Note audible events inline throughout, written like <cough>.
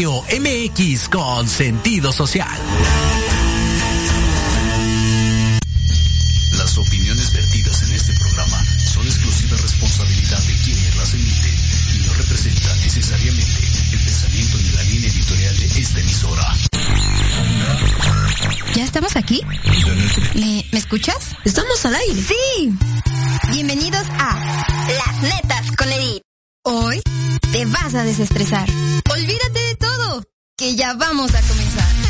Radio MX con sentido social. Las opiniones vertidas en este programa son exclusiva responsabilidad de quienes las emiten y no representan necesariamente el pensamiento ni la línea editorial de esta emisora. ¿Ya estamos aquí? ¿Me, ¿me escuchas? Estamos al aire. Sí. Bienvenidos a vas a desestresar. Olvídate de todo, que ya vamos a comenzar.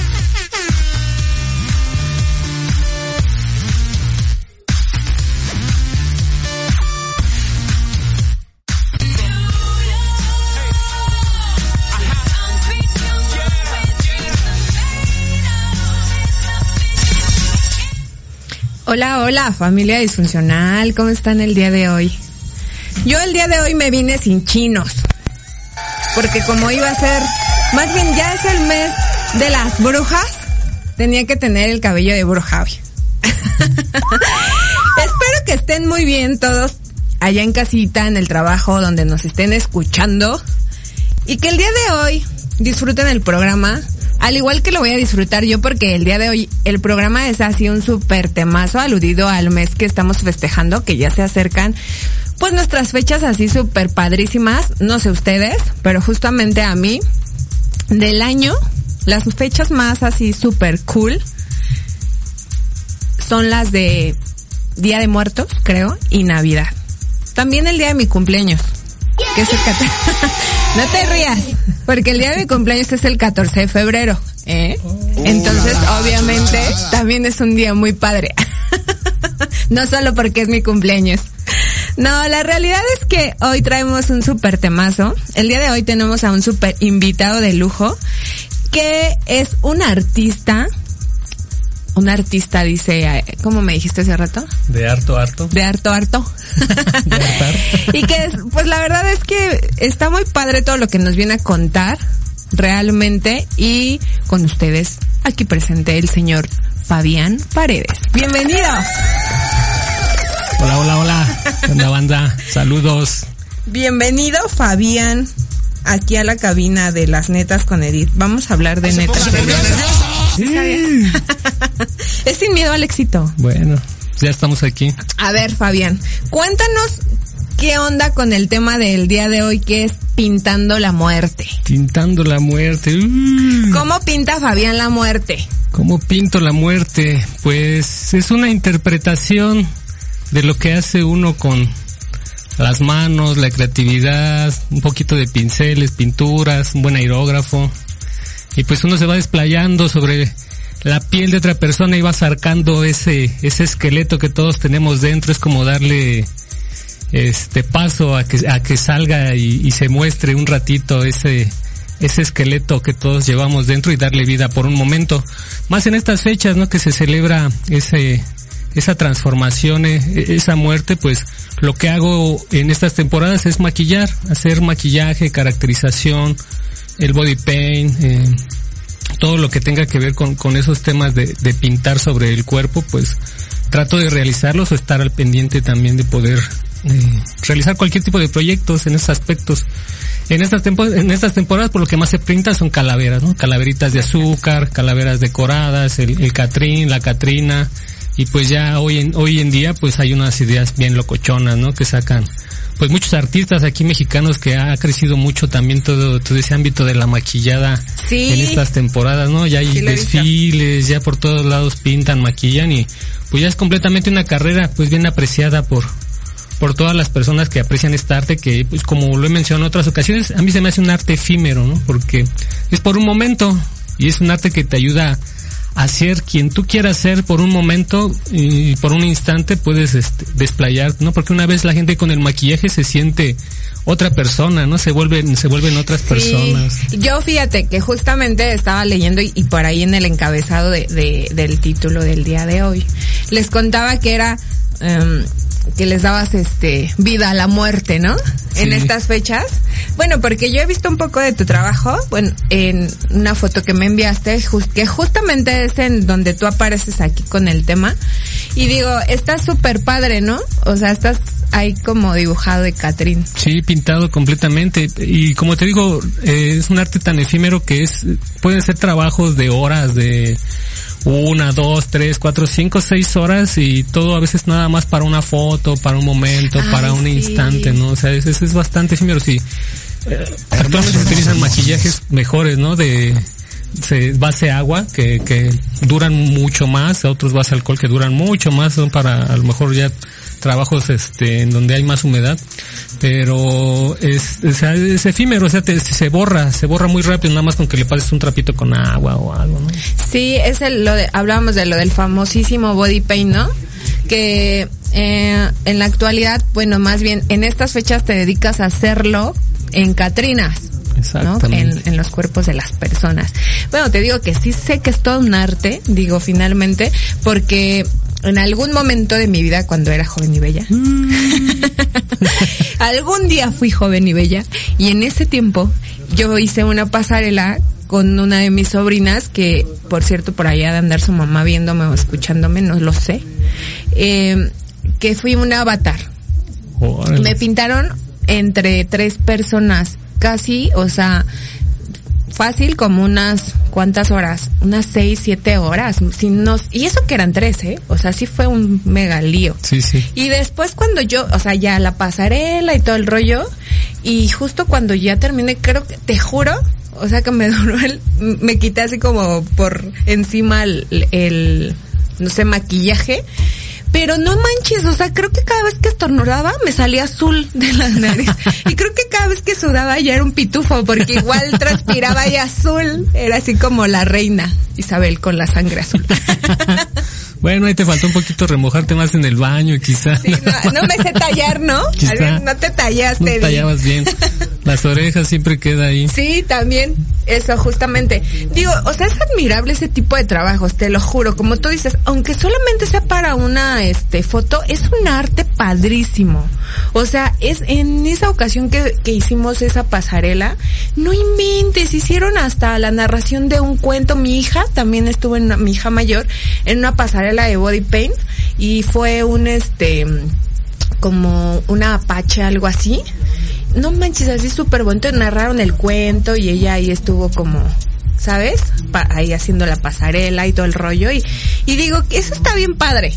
Hola, hola, familia disfuncional, ¿cómo están el día de hoy? Yo el día de hoy me vine sin chinos, porque como iba a ser, más bien ya es el mes de las brujas, tenía que tener el cabello de bruja. <laughs> Espero que estén muy bien todos allá en casita, en el trabajo, donde nos estén escuchando, y que el día de hoy disfruten el programa, al igual que lo voy a disfrutar yo porque el día de hoy el programa es así un súper temazo aludido al mes que estamos festejando, que ya se acercan pues nuestras fechas así súper padrísimas, no sé ustedes, pero justamente a mí del año, las fechas más así súper cool son las de Día de Muertos, creo, y Navidad. También el día de mi cumpleaños, que es el 14. <laughs> no te rías, porque el día de mi cumpleaños es el 14 de febrero, ¿eh? Entonces, obviamente, también es un día muy padre. <laughs> no solo porque es mi cumpleaños. No, la realidad es que hoy traemos un súper temazo. El día de hoy tenemos a un súper invitado de lujo, que es un artista un artista dice, ¿cómo me dijiste hace rato? De harto, harto. De harto, harto. <laughs> De harto, harto. <laughs> y que, pues la verdad es que está muy padre todo lo que nos viene a contar realmente y con ustedes aquí presente el señor Fabián Paredes. Bienvenido. Hola, hola, hola. ¿Qué onda, banda? Saludos. Bienvenido Fabián aquí a la cabina de las netas con Edith. Vamos a hablar de netas. <laughs> Sí. es sin miedo al éxito. Bueno, ya estamos aquí. A ver, Fabián, cuéntanos qué onda con el tema del día de hoy que es pintando la muerte. Pintando la muerte. Uh. ¿Cómo pinta Fabián la muerte? ¿Cómo pinto la muerte? Pues es una interpretación de lo que hace uno con las manos, la creatividad, un poquito de pinceles, pinturas, un buen aerógrafo. Y pues uno se va desplayando sobre la piel de otra persona y va sacando ese, ese esqueleto que todos tenemos dentro. Es como darle este paso a que, a que salga y, y se muestre un ratito ese, ese esqueleto que todos llevamos dentro y darle vida por un momento. Más en estas fechas, ¿no? Que se celebra ese, esa transformación, eh, esa muerte, pues lo que hago en estas temporadas es maquillar, hacer maquillaje, caracterización, el body paint, eh, todo lo que tenga que ver con, con esos temas de, de, pintar sobre el cuerpo, pues trato de realizarlos o estar al pendiente también de poder eh, realizar cualquier tipo de proyectos en esos aspectos. En estas, en estas temporadas por lo que más se pinta son calaveras, ¿no? Calaveritas de azúcar, calaveras decoradas, el, el Catrín, la Catrina, y pues ya hoy en, hoy en día pues hay unas ideas bien locochonas, ¿no? Que sacan pues muchos artistas aquí mexicanos que ha crecido mucho también todo, todo ese ámbito de la maquillada sí. en estas temporadas, ¿no? Ya hay Sí, desfiles, ya por todos lados pintan, maquillan y pues ya es completamente una carrera pues bien apreciada por por todas las personas que aprecian esta arte que pues como lo he mencionado en otras ocasiones, a mí se me hace un arte efímero, ¿no? Porque es por un momento y es un arte que te ayuda a ser quien tú quieras ser por un momento y por un instante puedes este, desplayar, ¿no? Porque una vez la gente con el maquillaje se siente otra persona, ¿no? Se vuelven, se vuelven otras personas. Sí. Yo fíjate que justamente estaba leyendo y, y por ahí en el encabezado de, de, del título del día de hoy les contaba que era um, que les dabas este vida a la muerte, ¿no? Sí. En estas fechas. Bueno, porque yo he visto un poco de tu trabajo, bueno, en una foto que me enviaste, just, que justamente es en donde tú apareces aquí con el tema. Y digo, está súper padre, ¿no? O sea, estás hay como dibujado de Catrín. Sí, pintado completamente. Y como te digo, eh, es un arte tan efímero que es, pueden ser trabajos de horas, de una, dos, tres, cuatro, cinco, seis horas y todo a veces nada más para una foto, para un momento, para un instante, ¿no? O sea, es, es bastante efímero, sí. Eh, actualmente se utilizan maquillajes mejores, ¿no? De, se, base agua que, que duran mucho más, otros base alcohol que duran mucho más, son para a lo mejor ya trabajos este en donde hay más humedad, pero es, es, efímero, o sea, se borra, se borra muy rápido, nada más con que le pases un trapito con agua o algo, ¿no? Sí, es el, lo de, hablábamos de lo del famosísimo body paint, ¿no? Que eh, en la actualidad, bueno, más bien en estas fechas te dedicas a hacerlo en Catrinas. ¿no? En, en, los cuerpos de las personas. Bueno, te digo que sí sé que es todo un arte, digo finalmente, porque en algún momento de mi vida cuando era joven y bella, mm. <laughs> algún día fui joven y bella y en ese tiempo yo hice una pasarela con una de mis sobrinas que, por cierto, por allá de andar su mamá viéndome o escuchándome, no lo sé, eh, que fui un avatar. Me pintaron entre tres personas, casi, o sea, fácil como unas cuántas horas, unas seis, siete horas, si nos, y eso que eran tres, ¿eh? O sea, sí fue un mega lío. Sí, sí. Y después cuando yo, o sea, ya la pasarela y todo el rollo, y justo cuando ya terminé, creo que, te juro, o sea que me <laughs> duró el, me quité así como por encima el, el no sé, maquillaje pero no manches, o sea, creo que cada vez que estornudaba me salía azul de la nariz. Y creo que cada vez que sudaba ya era un pitufo, porque igual transpiraba y azul. Era así como la reina Isabel con la sangre azul. <laughs> Bueno, ahí te faltó un poquito remojarte más en el baño, quizás. Sí, no, me sé tallar, ¿no? no te tallaste. No tallabas bien. Las orejas siempre queda ahí. Sí, también. Eso, justamente. Digo, o sea, es admirable ese tipo de trabajos, te lo juro. Como tú dices, aunque solamente sea para una este foto, es un arte padrísimo. O sea, es en esa ocasión que, que hicimos esa pasarela, no inventes, hicieron hasta la narración de un cuento. Mi hija también estuvo en mi hija mayor en una pasarela de body paint y fue un este como una apache, algo así no manches, así súper bonito. Narraron el cuento y ella ahí estuvo como, ¿sabes? ahí haciendo la pasarela y todo el rollo. Y, y digo, eso está bien padre.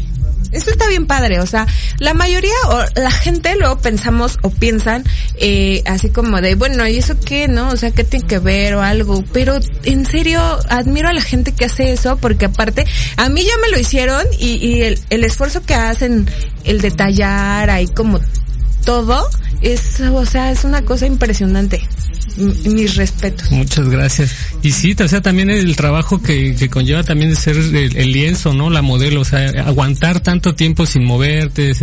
Eso está bien padre, o sea, la mayoría o la gente luego pensamos o piensan eh, así como de, bueno, ¿y eso qué, no? O sea, ¿qué tiene que ver o algo? Pero en serio, admiro a la gente que hace eso porque aparte, a mí ya me lo hicieron y, y el, el esfuerzo que hacen, el detallar ahí como todo, es, o sea, es una cosa impresionante. Mis respetos. Muchas gracias. Y sí, o sea, también el trabajo que, que conlleva también de ser el, lienzo, ¿no? La modelo, o sea, aguantar tanto tiempo sin moverte,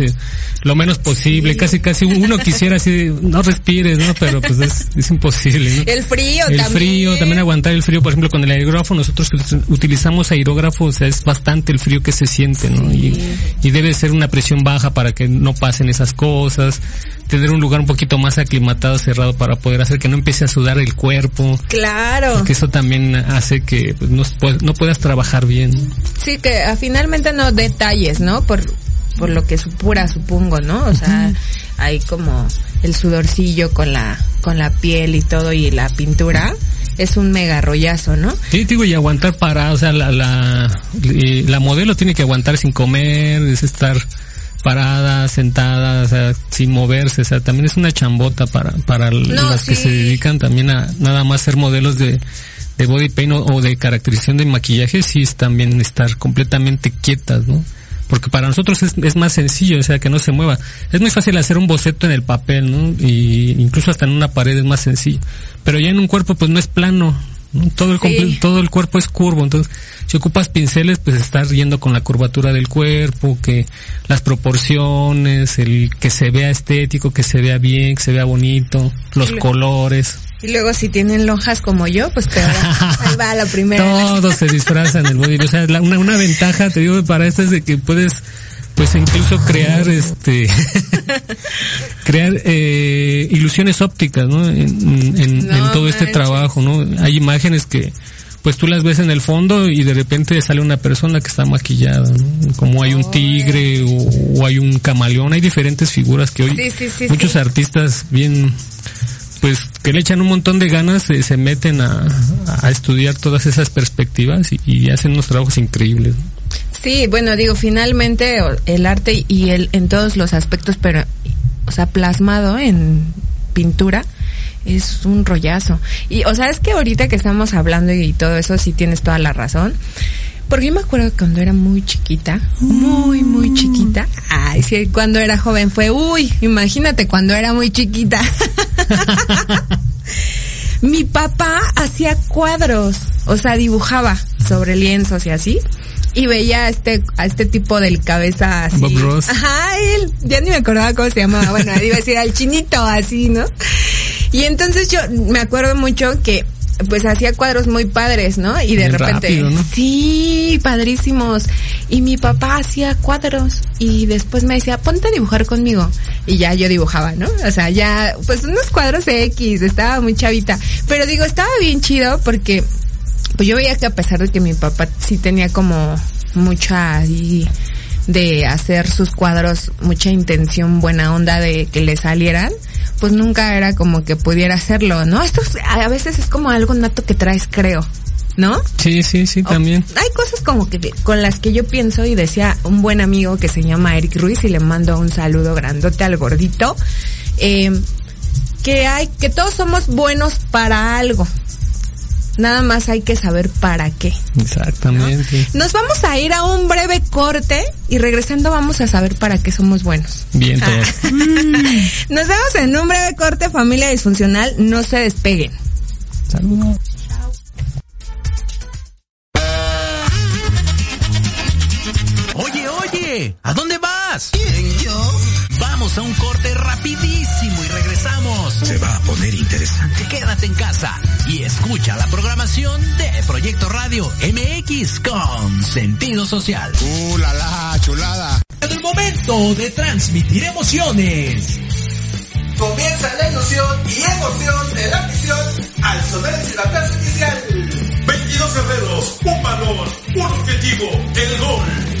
lo menos posible, casi casi uno quisiera así, no respires, ¿no? Pero pues es, es imposible, ¿no? El frío el también. El frío, también aguantar el frío, por ejemplo, con el aerógrafo, nosotros utilizamos aerógrafo, o sea, es bastante el frío que se siente, ¿no? Y, y debe ser una presión baja para que no pasen esas cosas tener un lugar un poquito más aclimatado, cerrado para poder hacer que no empiece a sudar el cuerpo. Claro. Porque eso también hace que pues, no, no puedas trabajar bien. Sí, que ah, finalmente no detalles, ¿no? Por, por lo que supura, supongo, ¿no? O sea, hay como el sudorcillo con la, con la piel y todo y la pintura es un mega rollazo, ¿no? Sí, digo, y aguantar para, o sea, la, la, la modelo tiene que aguantar sin comer, es estar parada, sentada, o sea, sin moverse, o sea, también es una chambota para, para las que se dedican también a nada más ser modelos de, de body paint o, de caracterización de maquillaje, sí es también estar completamente quietas, ¿no? Porque para nosotros es, es más sencillo, o sea, que no se mueva. Es muy fácil hacer un boceto en el papel, ¿no? Y incluso hasta en una pared es más sencillo. Pero ya en un cuerpo pues no es plano, todo el, todo el cuerpo es curvo, entonces si ocupas pinceles, pues estar yendo con la curvatura del cuerpo, que las proporciones, el que se vea estético, que se vea bien, que se vea bonito, los colores. Y luego si tienen lonjas como yo, pues te <laughs> ahí va la primera. Todos se disfrazan el body. O sea, una, una ventaja, te digo, para esto es de que puedes pues incluso crear este <laughs> crear eh, ilusiones ópticas ¿no? en, en, todo este trabajo no hay imágenes que pues tú las ves en el fondo y de repente sale una persona que está maquillada, ¿no? como hay un tigre o, hay un camaleón, hay diferentes figuras que hoy Sí, sí, sí, muchos artistas bien pues que le echan un montón de ganas se, se meten a, a estudiar todas esas perspectivas y, y hacen unos trabajos increíbles. Sí, bueno, digo, finalmente el arte y el en todos los aspectos, pero, o sea, plasmado en pintura es un rollazo. Y, o sea, es que ahorita que estamos hablando y todo eso, sí tienes toda la razón. Porque yo me acuerdo que cuando era muy chiquita, muy, muy chiquita, ay, sí, cuando era joven fue, uy, imagínate cuando era muy chiquita. <laughs> Mi papá hacía cuadros, o sea, dibujaba sobre lienzos y así. Y veía a este, a este tipo del cabeza así. Bob Ross. Ajá, él, ya ni me acordaba cómo se llamaba. Bueno, iba a decir al chinito, así, ¿no? Y entonces yo me acuerdo mucho que pues hacía cuadros muy padres, ¿no? Y de Bien repente, rápido, ¿no? sí, padrísimos. Y mi papá hacía cuadros y después me decía, ponte a dibujar conmigo. Y ya yo dibujaba, ¿no? O sea, ya, pues unos cuadros X, estaba muy chavita. Pero digo, estaba bien chido porque, pues yo veía que a pesar de que mi papá sí tenía como mucha ahí de hacer sus cuadros, mucha intención, buena onda de que le salieran, pues nunca era como que pudiera hacerlo, ¿no? Esto es- a veces es como algo nato que traes, creo, ¿no? Sí, sí, sí, también. Hay cosas como que con las que yo pienso y decía un buen amigo que se llama Eric Ruiz y le mando un saludo grandote al gordito, eh, que hay, que todos somos buenos para algo. Nada más hay que saber para qué. Exactamente. Nos vamos a ir a un breve corte y regresando vamos a saber para qué somos buenos. Bien todo. <laughs> Nos vemos en un breve corte, familia disfuncional. No se despeguen. Saludos. Oye, oye, ¿a dónde vas? ¿Quién, yo? Vamos a un corte rapidísimo y regresamos. Se va a poner interesante. Quédate en casa y escucha la programación de Proyecto Radio MX con sentido social. ¡Uh, la, la, chulada! En el momento de transmitir emociones. Comienza la ilusión y emoción de la misión al sonar el silbatazo inicial. 22 guerreros, un balón, un objetivo, el gol.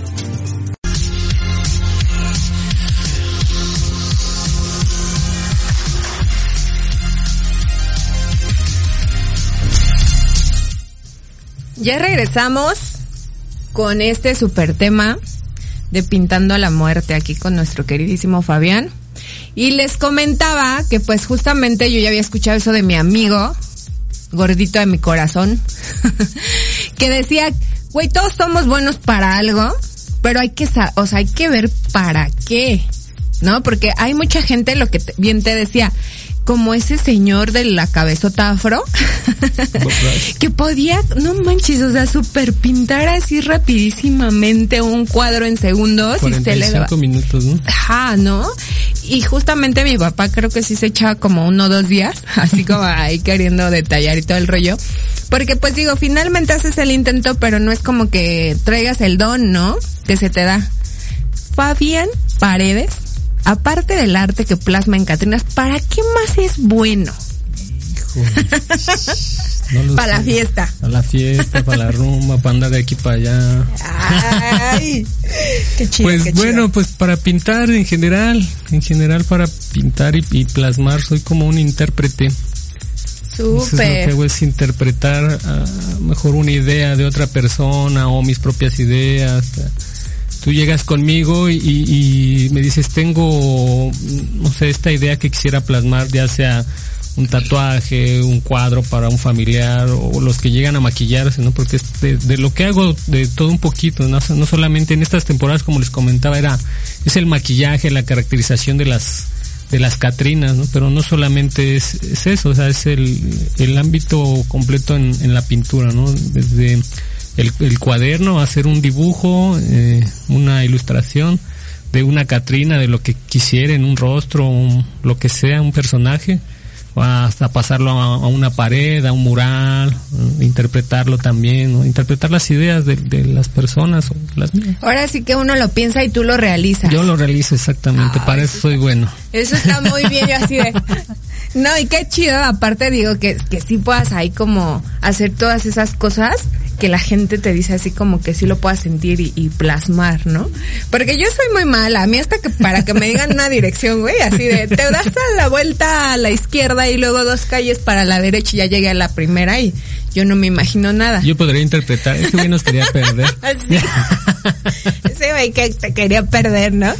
Ya regresamos con este super tema de Pintando a la Muerte aquí con nuestro queridísimo Fabián. Y les comentaba que pues justamente yo ya había escuchado eso de mi amigo, gordito de mi corazón, <laughs> que decía, güey, todos somos buenos para algo, pero hay que, o sea, hay que ver para qué. ¿no? Porque hay mucha gente, lo que bien te decía, como ese señor de la cabezota afro, <laughs> que podía, no manches, o sea, super pintar así rapidísimamente un cuadro en segundos y se le daba. 45 minutos, ¿no? Ajá, ¿no? Y justamente mi papá creo que sí se echaba como uno o dos días, <laughs> así como ahí queriendo detallar y todo el rollo. Porque pues digo, finalmente haces el intento, pero no es como que traigas el don, ¿no? Que se te da. Fabián Paredes, aparte del arte que plasma en Catrinas, ¿para qué más es bueno? No Para la fiesta. Para la fiesta, para la rumba, para andar de aquí para allá. Ay, qué chido. Pues qué chido. bueno, pues para pintar en general, en general para pintar y, y plasmar soy como un intérprete. Eso es lo que Súper. hago es interpretar a mejor una idea de otra persona o mis propias ideas. Tú llegas conmigo y, me dices, tengo, no sé, esta idea que quisiera plasmar, ya sea un tatuaje, un cuadro para un familiar o los que llegan a maquillarse, ¿no? Porque de, de lo que hago de todo un poquito, ¿no? no solamente en estas temporadas, como les comentaba, era, es el maquillaje, la caracterización de las, de las Catrinas, ¿no? Pero no solamente es, es eso, o sea, es el, el ámbito completo en, en la pintura, ¿no? Desde el, el cuaderno, hacer un dibujo, eh, una ilustración de una Catrina, de lo que quisieren, un rostro, un- lo que sea, un personaje, hasta pasarlo a, a una pared, a un mural, eh, interpretarlo también, ¿no? interpretar las ideas de, de las personas o las mías. Ahora sí que uno lo piensa y tú lo realizas. Yo lo realizo exactamente, para eso soy bueno. Eso está muy bien, yo así de... <laughs> No, y qué chido, aparte digo que, que sí puedas ahí como hacer todas esas cosas que la gente te dice así como que sí lo puedas sentir y, y plasmar, ¿no? Porque yo soy muy mala, a mí hasta que para que me digan una dirección, güey, así de, te das a la vuelta a la izquierda y luego dos calles para la derecha y ya llegué a la primera y yo no me imagino nada. Yo podría interpretar, este güey nos quería perder. <laughs> Ese güey que te quería perder, ¿no?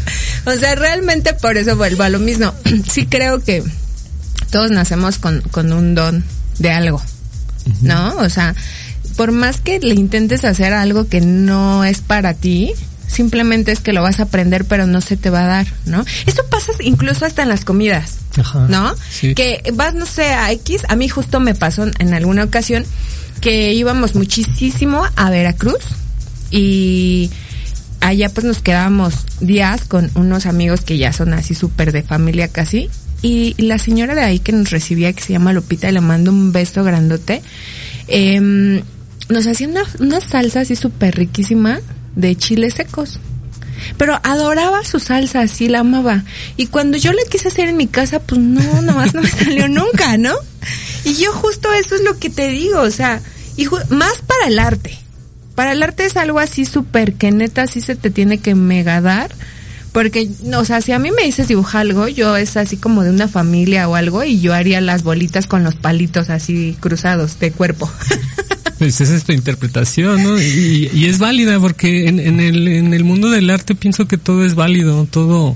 O sea, realmente por eso vuelvo a lo mismo. <clears throat> Sí creo que todos nacemos con, con un don de algo, ¿no? O sea, por más que le intentes hacer algo que no es para ti, simplemente es que lo vas a aprender, pero no se te va a dar, ¿no? Eso pasa incluso hasta en las comidas. Ajá. ¿no? Sí. Que vas, no sé, a X, a mí justo me pasó en alguna ocasión que íbamos muchísimo a Veracruz y allá pues nos quedábamos días con unos amigos que ya son así súper de familia casi y la señora de ahí que nos recibía que se llama Lupita le mando un beso grandote em, nos hacía una, una salsa así súper riquísima de chiles secos pero adoraba su salsa, así la amaba. Y cuando yo la quise hacer en mi casa, pues no, nomás no me <laughs> salió nunca, ¿no? Y yo justo eso es lo que te digo, o sea, y más para el arte. Para el arte es algo así súper que neta sí se te tiene que mega dar. Porque, o sea, si a mí me dices dibujar algo, yo es así como de una familia o algo y yo haría las bolitas con los palitos así cruzados de cuerpo. <laughs> Pues esa es tu interpretación, ¿no? Y, es válida porque en, en, el, en el mundo del arte pienso que todo es válido, todo,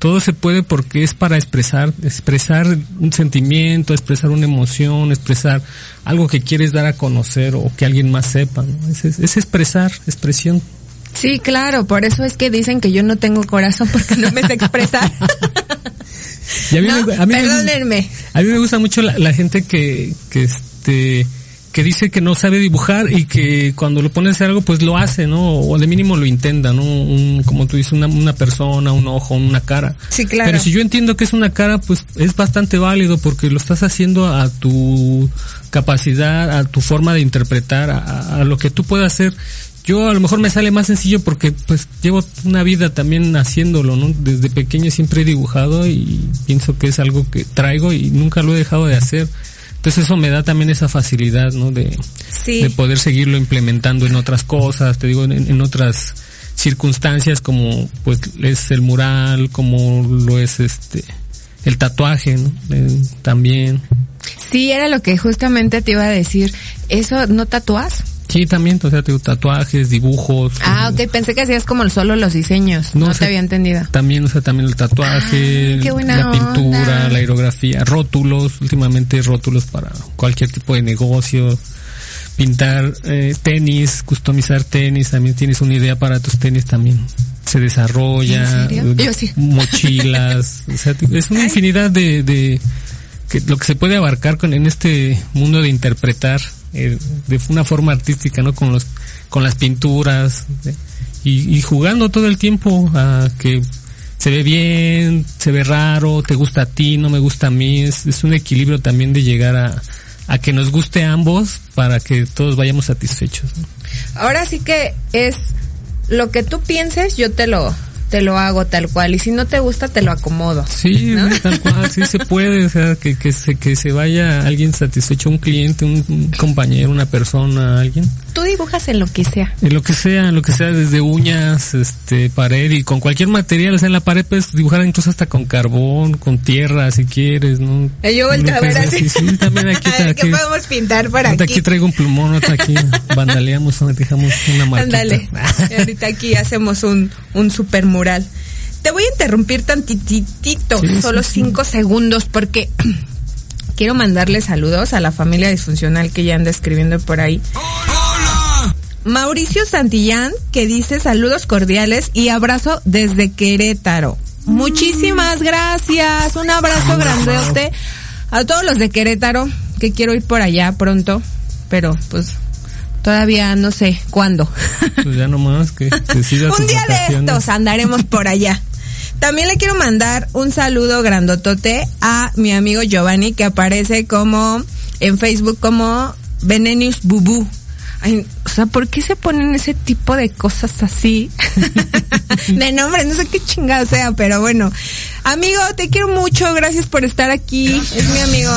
todo se puede porque es para expresar, expresar un sentimiento, expresar una emoción, expresar algo que quieres dar a conocer o que alguien más sepa, ¿no? Es, es expresar, expresión. Sí, claro, por eso es que dicen que yo no tengo corazón porque no me sé expresar. <laughs> Y a mí, No, me, a mí me gusta- perdónenme. a mí me gusta mucho la, la gente que, que este, que dice que no sabe dibujar y que cuando lo pone a hacer algo pues lo hace, ¿no? O de mínimo lo intenta, ¿no? Un, como tú dices, una, una persona, un ojo, una cara. Sí, claro. Pero si yo entiendo que es una cara, pues es bastante válido porque lo estás haciendo a tu capacidad, a tu forma de interpretar, a, a lo que tú puedas hacer. Yo a lo mejor me sale más sencillo porque pues llevo una vida también haciéndolo, ¿no? Desde pequeño siempre he dibujado y pienso que es algo que traigo y nunca lo he dejado de hacer. Entonces eso me da también esa facilidad, ¿no? De, Sí. de poder seguirlo implementando en otras cosas, te digo, en, en otras circunstancias como pues es el mural, como lo es este el tatuaje, ¿no? Eh, también. Sí, era lo que justamente te iba a decir. ¿Eso no tatúas? Sí, también, o sea, te digo, tatuajes, dibujos. Ah, eh, ok, pensé que hacías como solo los diseños. No, No, o te había entendido. También, o sea, también el tatuaje, Ah, la pintura, onda. la aerografía, rótulos, últimamente rótulos para cualquier tipo de negocio, pintar eh, tenis, customizar tenis, también tienes una idea para tus tenis también. se desarrolla, ¿En serio? Yo sí. mochilas, <laughs> o sea, es una infinidad de, de que lo que se puede abarcar con en este mundo de interpretar eh, de una forma artística, ¿no? Con los con las pinturas y, y jugando todo el tiempo a que se ve bien, se ve raro, te gusta a ti, no me gusta a mí, es, es un equilibrio también de llegar a, a que nos guste a ambos para que todos vayamos satisfechos. Ahora sí que es lo que tú pienses, yo te lo te lo hago tal cual y si no te gusta te lo acomodo. Sí, ¿no? <laughs> tal cual, sí se puede, o sea, que, que, se, que se vaya alguien satisfecho, un cliente, un, un compañero, una persona, alguien. Tú dibujas en lo que sea. En lo que sea, lo que sea, desde uñas, este, pared y con cualquier material, o sea, en la pared puedes dibujar incluso hasta con carbón, con tierra, si quieres, ¿no? Eh, Yo volteo a ver así. Sí, sí, también aquí, <laughs> A ver, aquí, ¿qué podemos pintar por aquí? aquí traigo un plumón, otra aquí <laughs> vandaleamos, dejamos una marquita. Ándale. Y <laughs> ahorita aquí hacemos un, un super mural. Te voy a interrumpir tantitito, Sí, solo sí. cinco segundos, porque <clears throat> quiero mandarle saludos a la familia disfuncional que ya anda escribiendo por ahí. Mauricio Santillán, que dice saludos cordiales y abrazo desde Querétaro. Muchísimas gracias. Un abrazo grandote a todos los de Querétaro, que quiero ir por allá pronto, pero pues todavía no sé cuándo. Pues ya nomás que <laughs> decidas un día de estos andaremos por allá. También le quiero mandar un saludo grandotote a mi amigo Giovanni que aparece como en Facebook como Venenius Bubu. Ay, o sea, ¿por qué se ponen ese tipo de cosas así? <laughs> de nombre, no sé qué chingada sea, pero bueno. Amigo, te quiero mucho, gracias por estar aquí. Es mi amigo.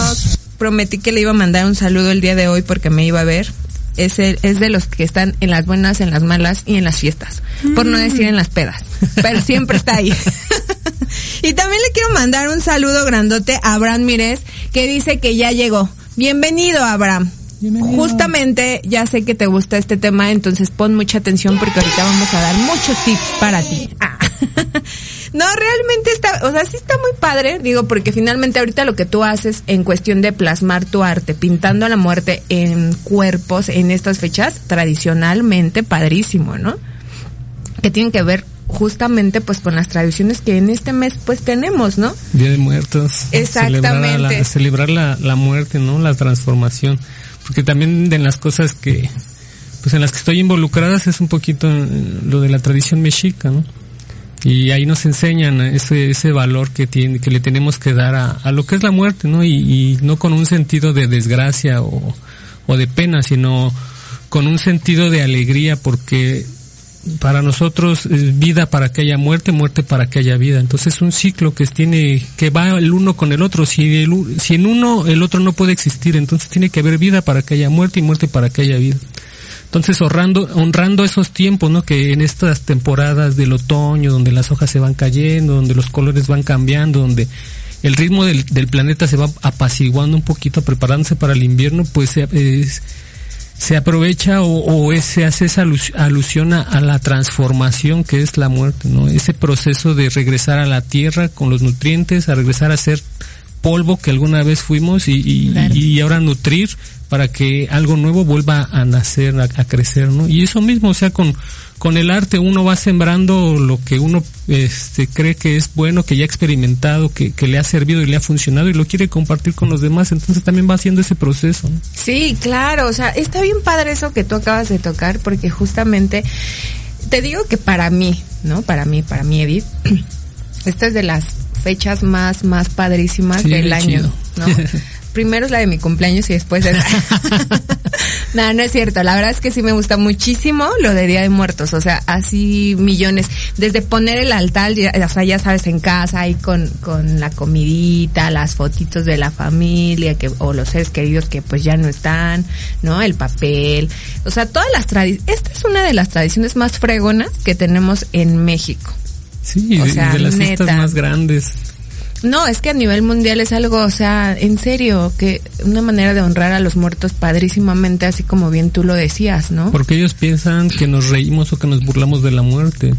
Prometí que le iba a mandar un saludo el día de hoy porque me iba a ver. Es, el, es de los que están en las buenas, en las malas y en las fiestas. Por no decir en las pedas. Pero siempre está ahí. <laughs> y también le quiero mandar un saludo grandote a Abraham Mírez, que dice que ya llegó. Bienvenido, Abraham. Justamente ya sé que te gusta este tema, entonces pon mucha atención porque ahorita vamos a dar muchos tips para ti. <laughs> Ah. No, realmente está, o sea, sí está muy padre, digo, porque finalmente ahorita lo que tú haces en cuestión de plasmar tu arte, pintando a la muerte en cuerpos en estas fechas, tradicionalmente padrísimo, ¿no? Que tienen que ver justamente pues con las tradiciones que en este mes pues tenemos, ¿no? Día de Muertos. Exactamente. Celebrar, la, celebrar la, la muerte, ¿no? La transformación. Porque también de las cosas que, pues en las que estoy involucradas es un poquito eh, lo de la tradición mexica, ¿no? Y ahí nos enseñan ese, ese valor que tiene, que le tenemos que dar a, a lo que es la muerte, ¿no? Y, y no con un sentido de desgracia o, o de pena, sino con un sentido de alegría porque para nosotros vida para que haya muerte, muerte para que haya vida. Entonces es un ciclo que tiene que va el uno con el otro. Si el, si en uno el otro no puede existir, entonces tiene que haber vida para que haya muerte y muerte para que haya vida. Entonces honrando, honrando esos tiempos, ¿no? Que en estas temporadas del otoño, donde las hojas se van cayendo, donde los colores van cambiando, donde el ritmo del, del planeta se va apaciguando un poquito, preparándose para el invierno, pues se, es- se aprovecha o, o es- se hace esa alus- alusión a, a la transformación que es la muerte, ¿no? Ese proceso de regresar a la tierra con los nutrientes, a regresar a ser polvo que alguna vez fuimos y, y, Claro. y ahora nutrir para que algo nuevo vuelva a nacer, a, a crecer, ¿no? Y eso mismo, o sea, con, con el arte uno va sembrando lo que uno este, cree que es bueno, que ya ha experimentado, que, que le ha servido y le ha funcionado y lo quiere compartir con los demás, entonces también va haciendo ese proceso. ¿no? Sí, claro, o sea, está bien padre eso que tú acabas de tocar porque justamente te digo que para mí, ¿no? Para mí, para mí Edith, <clears throat> esta es de las fechas más más padrísimas Sí, del año, chido. ¿no? <laughs> Primero es la de mi cumpleaños y después es <laughs> <laughs> No, no es cierto. La verdad es que sí me gusta muchísimo lo de Día de Muertos. O sea, así millones. Desde poner el altar, ya- o sea, ya sabes, en casa, ahí con, con la comidita, las fotitos de la familia, que, o los seres queridos que pues ya no están, ¿no? El papel. O sea, todas las tradiciones. Esta es una de las tradiciones más fregonas que tenemos en México. Sí, O de, sea, de las fiestas neta. más grandes. No, es que a nivel mundial es algo, o sea, en serio, que una manera de honrar a los muertos padrísimamente, así como bien tú lo decías, ¿no? Porque ellos piensan que nos reímos o que nos burlamos de la muerte.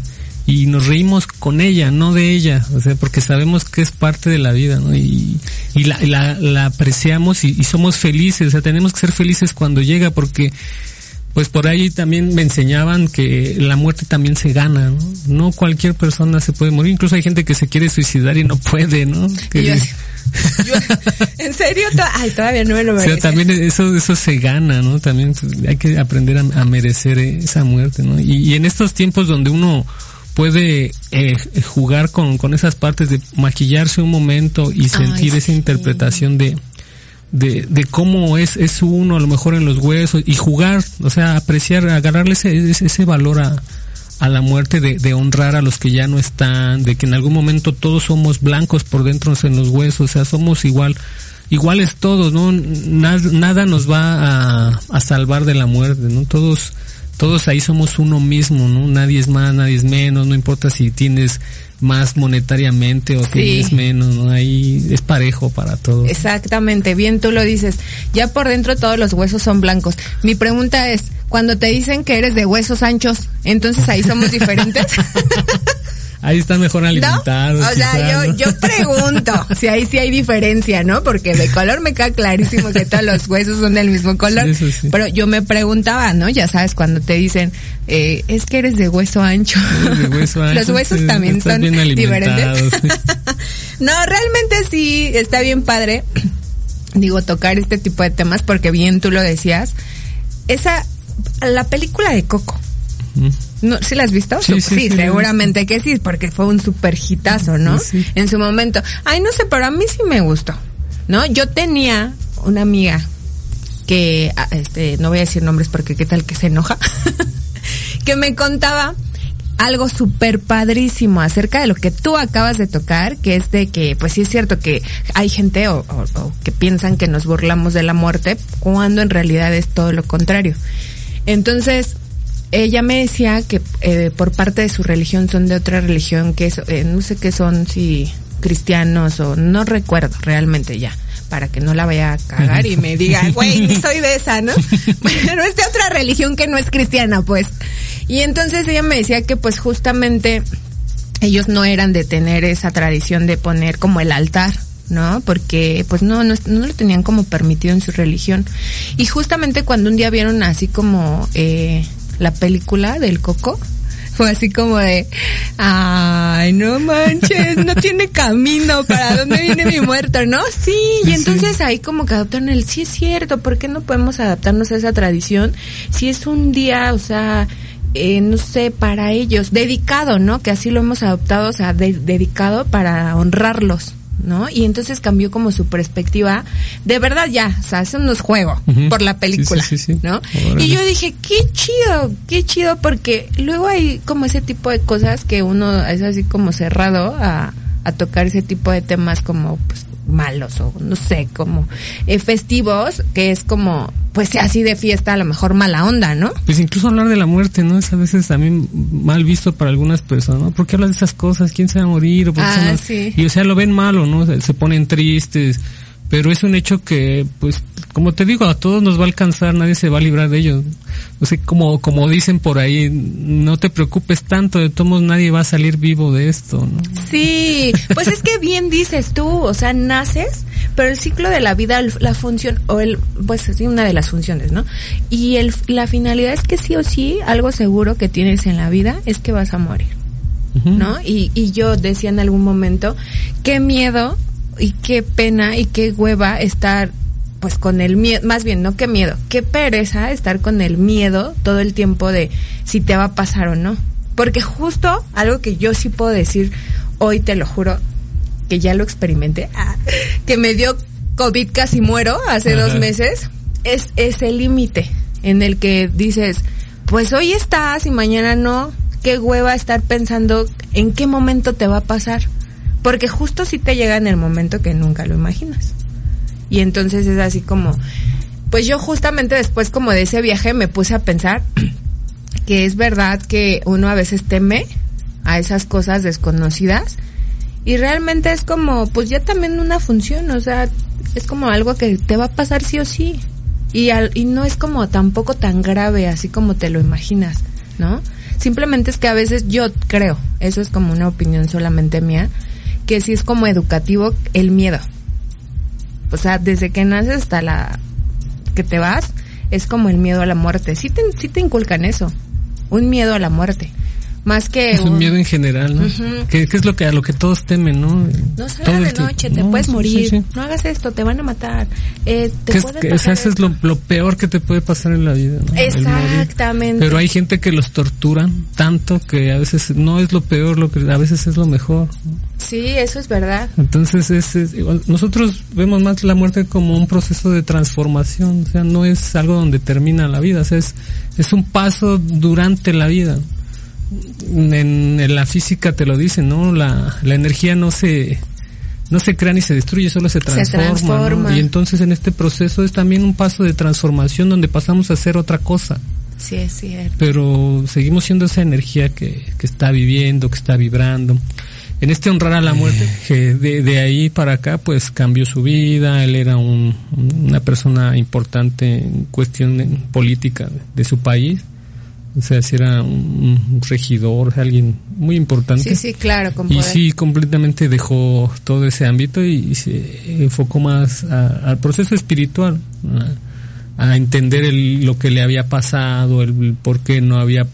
Y nos reímos con ella, no de ella. O sea, porque sabemos que es parte de la vida, ¿no? Y, y la, la, la apreciamos y, y somos felices. O sea, tenemos que ser felices cuando llega porque pues por ahí también me enseñaban que la muerte también se gana, ¿no? No cualquier persona se puede morir, incluso hay gente que se quiere suicidar y no puede, ¿no? Que- yo ¿En serio? Ay, todavía no me lo o merezco. sea, también eso, eso se gana, ¿no? También hay que aprender a, a merecer esa muerte, ¿no? Y, y en estos tiempos donde uno puede eh, jugar con, con esas partes de maquillarse un momento y sentir esa interpretación de, de, de cómo es, es uno a lo mejor en los huesos y jugar, o sea, apreciar, agarrarle ese, ese, valor a, a la muerte, de, de honrar a los que ya no están, de que en algún momento todos somos blancos por dentro en los huesos, o sea, somos igual, iguales todos, ¿no? Nada, nada nos va a, a salvar de la muerte, ¿no? Todos, todos ahí somos uno mismo, ¿no? Nadie es más, nadie es menos, no importa si tienes más monetariamente o tienes menos, ¿no? Ahí es parejo para todos. Exactamente, bien tú lo dices. Ya por dentro todos los huesos son blancos. Mi pregunta es, cuando te dicen que eres de huesos anchos, entonces ahí somos diferentes. <laughs> Ahí están mejor ¿No? alimentados. O sea, quizá, yo, ¿no? yo pregunto <laughs> si ahí sí hay diferencia, ¿no? Porque de color me queda clarísimo que todos los huesos son del mismo color. Sí, eso sí. Pero yo me preguntaba, ¿no? Ya sabes, cuando te dicen, eh, es que eres de hueso ancho. De hueso <laughs> ancho, los huesos también son diferentes. <laughs> no, realmente sí está bien padre, <clears throat> digo, tocar este tipo de temas porque bien tú lo decías. Esa, la película de Coco. No, ¿Sí la has visto? Sí, seguramente que sí, porque fue un super hitazo, ¿no? En su momento. Ay, no sé, pero a mí sí me gustó, ¿no? Yo tenía una amiga que, ah, este, no voy a decir nombres porque qué tal que se enoja, <laughs> que me contaba algo súper padrísimo acerca de lo que tú acabas de tocar, que es de que, pues sí es cierto que hay gente o, o- o que piensan que nos burlamos de la muerte, cuando en realidad es todo lo contrario. Entonces, ella me decía que eh, por parte de su religión son de otra religión, que es, eh, no sé qué son, si cristianos o no recuerdo realmente ya para que no la vaya a cagar y me diga, <laughs> güey, soy de esa, ¿no? <laughs> Pero es de otra religión que no es cristiana, pues. Y entonces ella me decía que pues justamente ellos no eran de tener esa tradición de poner como el altar, ¿no? Porque pues no, no, no lo tenían como permitido en su religión. Y justamente cuando un día vieron así como eh, la película del Coco, fue así como de, ay, no manches, no <laughs> tiene camino, ¿para dónde viene mi muerto, no? Sí, y entonces ahí como que adoptaron el, sí es cierto, ¿por qué no podemos adaptarnos a esa tradición? Si es un día, o sea, eh, no sé, para ellos, dedicado, ¿no? Que así lo hemos adoptado, o sea, de- dedicado para honrarlos. ¿No? Y entonces cambió como su perspectiva. De verdad ya, o sea, eso no es juego por la película, Sí, sí, sí, sí. ¿no? Órale. Y yo dije, qué chido, qué chido, porque luego hay como ese tipo de cosas que uno es así como cerrado a, a tocar ese tipo de temas como pues malos o no sé, como eh, festivos, que es como, pues así de fiesta, a lo mejor mala onda, ¿no? Pues incluso hablar de la muerte, ¿no? Es a veces también mal visto para algunas personas, ¿no? ¿Por qué hablas de esas cosas? ¿Quién se va a morir? ¿O por qué Ah, no- sí. Y o sea, lo ven malo, ¿no? Se, se ponen tristes. Pero es un hecho que, pues, como te digo, a todos nos va a alcanzar, nadie se va a librar de ello. O sea, como, como dicen por ahí, no te preocupes tanto, de todos nadie va a salir vivo de esto, ¿no? Sí, pues es que bien dices tú, o sea, naces, pero el ciclo de la vida, la función, o el, pues sí, una de las funciones, ¿no? Y el, la finalidad es que sí o sí, algo seguro que tienes en la vida es que vas a morir, ¿no? Y, y yo decía en algún momento, qué miedo y qué pena y qué hueva estar pues con el miedo, más bien no qué miedo, qué pereza estar con el miedo todo el tiempo de si te va a pasar o no. Porque justo algo que yo sí puedo decir hoy, te lo juro, que ya lo experimenté, ah, <laughs> que me dio COVID casi muero hace dos meses, es ese límite en el que dices, pues hoy estás y mañana no, qué hueva estar pensando en qué momento te va a pasar. Porque justo si te llega en el momento que nunca lo imaginas. Y entonces es así como, pues yo justamente después como de ese viaje me puse a pensar <clears throat> que es verdad que uno a veces teme a esas cosas desconocidas y realmente es como, pues ya también una función, o sea, es como algo que te va a pasar sí o sí. Y, al, y no es como tampoco tan grave así como te lo imaginas, ¿no? Simplemente es que a veces yo creo, eso es como una opinión solamente mía, que sí es como educativo el miedo. O sea, desde que naces hasta la que te vas, es como el miedo a la muerte. Sí te, sí te inculcan eso, un miedo a la muerte. Más que es un, miedo en general, ¿no? ¿Qué, es lo que a lo que todos temen, no? No salgas de noche, te puedes morir. No hagas esto, te van a matar. Eh, te es, que, eso es lo, lo, peor que te puede pasar en la vida. ¿no? Exactamente. Pero hay gente que los torturan tanto que a veces no es lo peor, lo que a veces es lo mejor. Sí, eso es verdad. Entonces es, nosotros vemos más la muerte como un proceso de transformación, o sea, no es algo donde termina la vida, o sea, es, es un paso durante la vida en, la física te lo dicen, ¿no? La, la energía no se no se crea ni se destruye, solo se transforma. Y entonces en este proceso es también un paso de transformación donde pasamos a hacer otra cosa. Sí, es cierto. Pero seguimos siendo esa energía que, que está viviendo, que está vibrando. En este honrar a la muerte, <laughs> que de, de ahí para acá, pues cambió su vida. Él era un, una persona importante en cuestión política de su país o sea, si era un, regidor, alguien muy importante. Sí, sí, claro. y sí, completamente dejó todo ese ámbito y, se enfocó más al proceso espiritual, a, entender el, lo que le había pasado, el, por qué no había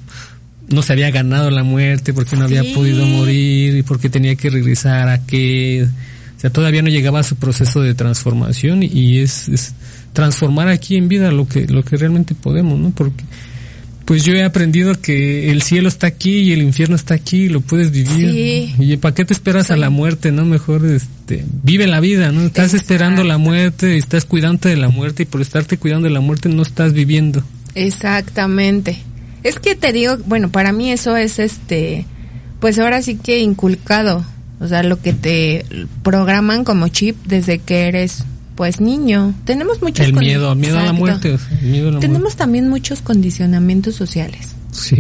no se había ganado la muerte, por qué no había podido morir, y por qué tenía que regresar a qué. O sea, todavía no llegaba a su proceso de transformación y, es, es transformar aquí en vida lo que, lo que realmente podemos, ¿no? Porque pues yo he aprendido que el cielo está aquí y el infierno está aquí y lo puedes vivir. Y para qué te esperas a la muerte, ¿no? Mejor este, vive la vida, ¿no? Estás esperando la muerte, estás cuidando de la muerte y por estarte cuidando de la muerte no estás viviendo. Exactamente. Es que te digo, bueno, para mí eso es este, pues ahora sí que inculcado. O sea, lo que te programan como chip desde que eres pues niño. Tenemos muchos el miedo, miedo a la muerte. Tenemos también muchos condicionamientos sociales,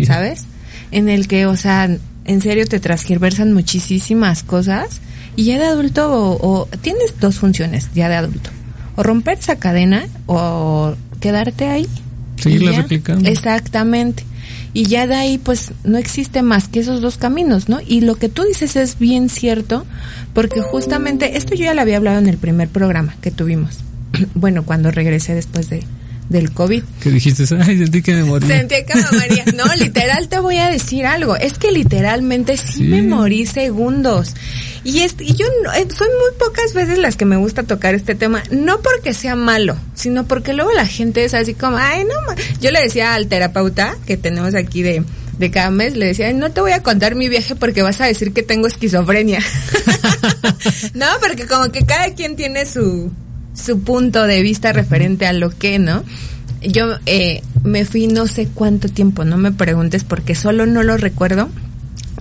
¿sabes? En el que, o sea, en serio te transgiversan muchísimas cosas y ya de adulto o, tienes dos funciones ya de adulto. O romper esa cadena o quedarte ahí. Seguirla replicando. Exactamente. Y ya de ahí pues no existe más que esos dos caminos, ¿no? Y lo que tú dices es bien cierto, porque justamente esto yo ya lo había hablado en el primer programa que tuvimos. <clears throat> bueno, cuando regresé después de del COVID. ¿Qué dijiste? <laughs> Ay, sentí que me morí. Sentí que me moría. <laughs> No, literal te voy a decir algo. Es que literalmente sí, me morí segundos. Y, es, y yo eh, son muy pocas veces las que me gusta tocar este tema. No porque sea malo, sino porque luego la gente es así como, ay, no. Yo le decía al terapeuta que tenemos aquí de de cada mes, le decía, no te voy a contar mi viaje porque vas a decir que tengo esquizofrenia. <laughs> no, porque como que cada quien tiene su, su punto de vista referente a lo que, ¿no? Yo eh, me fui no sé cuánto tiempo, no me preguntes porque solo no lo recuerdo